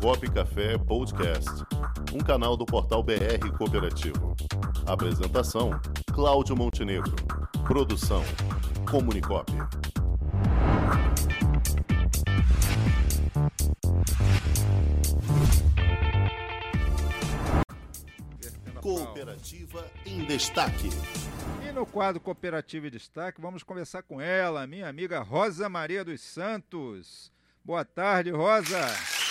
Cop Café Podcast, um canal do portal BR Cooperativo. Apresentação: Cláudio Montenegro. Produção: Comunicop. Cooperativa em Destaque. E no quadro Cooperativa em Destaque, vamos conversar com ela, minha amiga Rosa Maria dos Santos. Boa tarde, Rosa.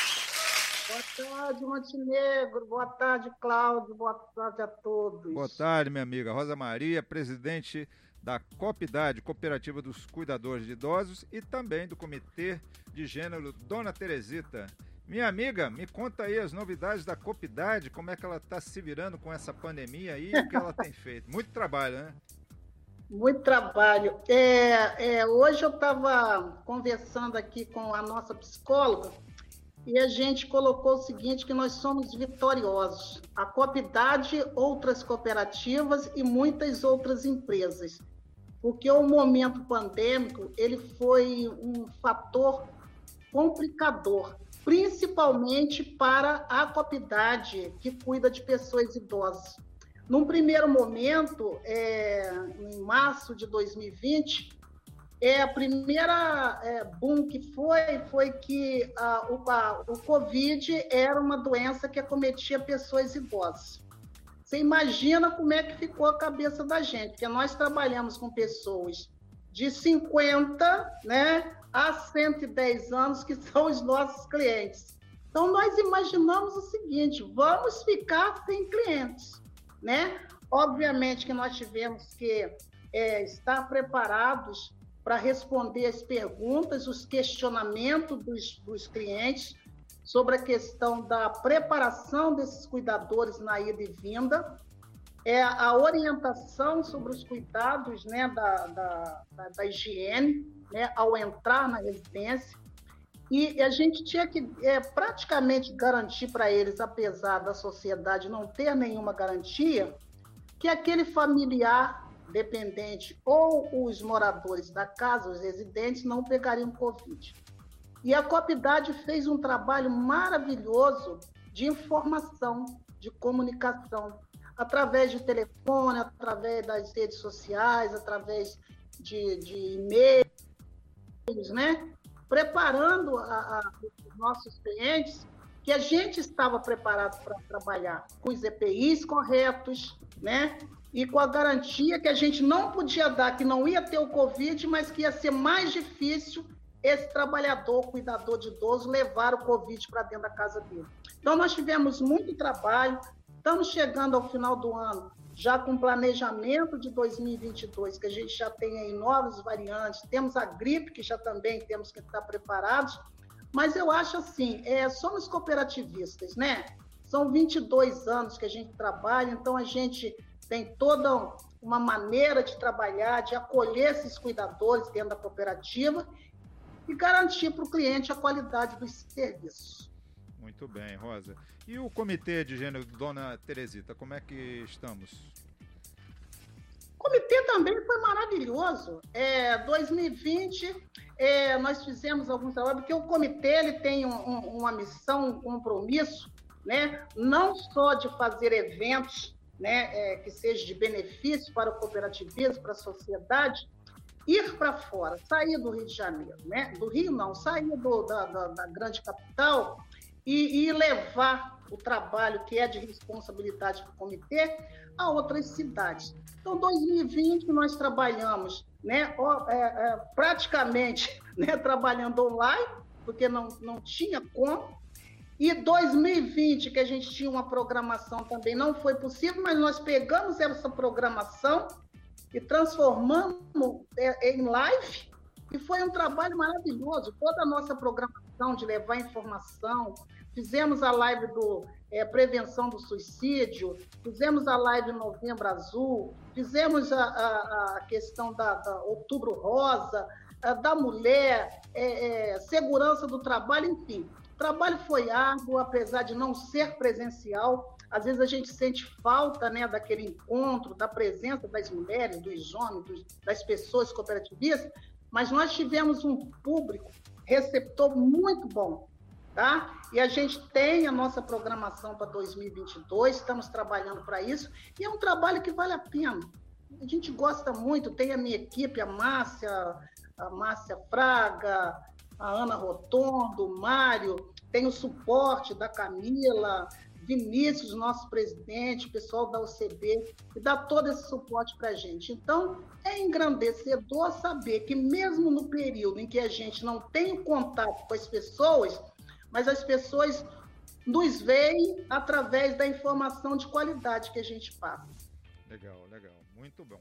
Boa tarde, Montenegro. Boa tarde, Cláudio. Boa tarde a todos. Boa tarde, minha amiga Rosa Maria, presidente da COPIDADE, Cooperativa dos Cuidadores de Idosos, e também do Comitê de Gênero Dona Teresita. Minha amiga, me conta aí as novidades da Copidade, como é que ela está se virando com essa pandemia aí e o que ela tem feito. Muito trabalho, né? Muito trabalho. É, é, hoje eu estava conversando aqui com a nossa psicóloga e a gente colocou o seguinte, que nós somos vitoriosos. A Copidade, outras cooperativas e muitas outras empresas. Porque o momento pandêmico, ele foi um fator complicador principalmente para a Copidade, que cuida de pessoas idosas. Num primeiro momento, é, em março de 2020, é, a primeira é, boom que foi, foi que a, o, a, o Covid era uma doença que acometia pessoas idosas. Você imagina como é que ficou a cabeça da gente, porque nós trabalhamos com pessoas de 50, né, há 110 anos, que são os nossos clientes. Então, nós imaginamos o seguinte: vamos ficar sem clientes, né? Obviamente que nós tivemos que é, estar preparados para responder as perguntas, os questionamentos dos, dos clientes sobre a questão da preparação desses cuidadores na ida e vinda, é a orientação sobre os cuidados né, da, da, da, da higiene, né, ao entrar na residência. E a gente tinha que é, praticamente garantir para eles, apesar da sociedade não ter nenhuma garantia, que aquele familiar dependente ou os moradores da casa, os residentes, não pegariam Covid. E a Copidade fez um trabalho maravilhoso de informação, de comunicação, através de telefone, através das redes sociais, através de, de e-mail, né? preparando a, a, os nossos clientes que a gente estava preparado para trabalhar com os EPIs corretos, né? E com a garantia que a gente não podia dar, que não ia ter o Covid, mas que ia ser mais difícil esse trabalhador, cuidador de idoso, levar o Covid para dentro da casa dele. Então, nós tivemos muito trabalho, estamos chegando ao final do ano já com planejamento de 2022, que a gente já tem aí novas variantes, temos a gripe, que já também temos que estar preparados, mas eu acho assim, é, somos cooperativistas, né? São 22 anos que a gente trabalha, então a gente tem toda uma maneira de trabalhar, de acolher esses cuidadores dentro da cooperativa e garantir para o cliente a qualidade dos serviços. Muito bem, Rosa. E o Comitê de Gênero Dona Teresita, como é que estamos? Também foi maravilhoso. É, 2020, é, nós fizemos alguns trabalhos, porque o comitê ele tem um, um, uma missão, um compromisso, né? não só de fazer eventos né, é, que sejam de benefício para o cooperativismo, para a sociedade, ir para fora, sair do Rio de Janeiro, né? do Rio não, sair do, da, da, da grande capital e, e levar o trabalho que é de responsabilidade do comitê a outras cidades. Então, 2020 nós trabalhamos, né, é, é, praticamente, né, trabalhando online, porque não, não tinha como. E 2020, que a gente tinha uma programação também, não foi possível, mas nós pegamos essa programação e transformamos é, em live, e foi um trabalho maravilhoso. Toda a nossa programação de levar informação, fizemos a live do é, prevenção do suicídio, fizemos a live Novembro Azul, fizemos a, a, a questão da, da, Outubro Rosa, a, da mulher, é, é, segurança do trabalho, enfim. O trabalho foi árduo, apesar de não ser presencial. Às vezes a gente sente falta né, daquele encontro, da presença das mulheres, dos homens, dos, das pessoas cooperativistas, mas nós tivemos um público receptor muito bom tá? E a gente tem a nossa programação para 2022, estamos trabalhando para isso, e é um trabalho que vale a pena. A gente gosta muito, tem a minha equipe, a Márcia, a Márcia Fraga, a Ana Rotondo, o Mário, tem o suporte da Camila, Vinícius, nosso presidente, pessoal da UCB, que dá todo esse suporte para a gente. Então, é engrandecedor saber que, mesmo no período em que a gente não tem contato com as pessoas, mas as pessoas nos veem através da informação de qualidade que a gente passa. Legal, legal. Muito bom.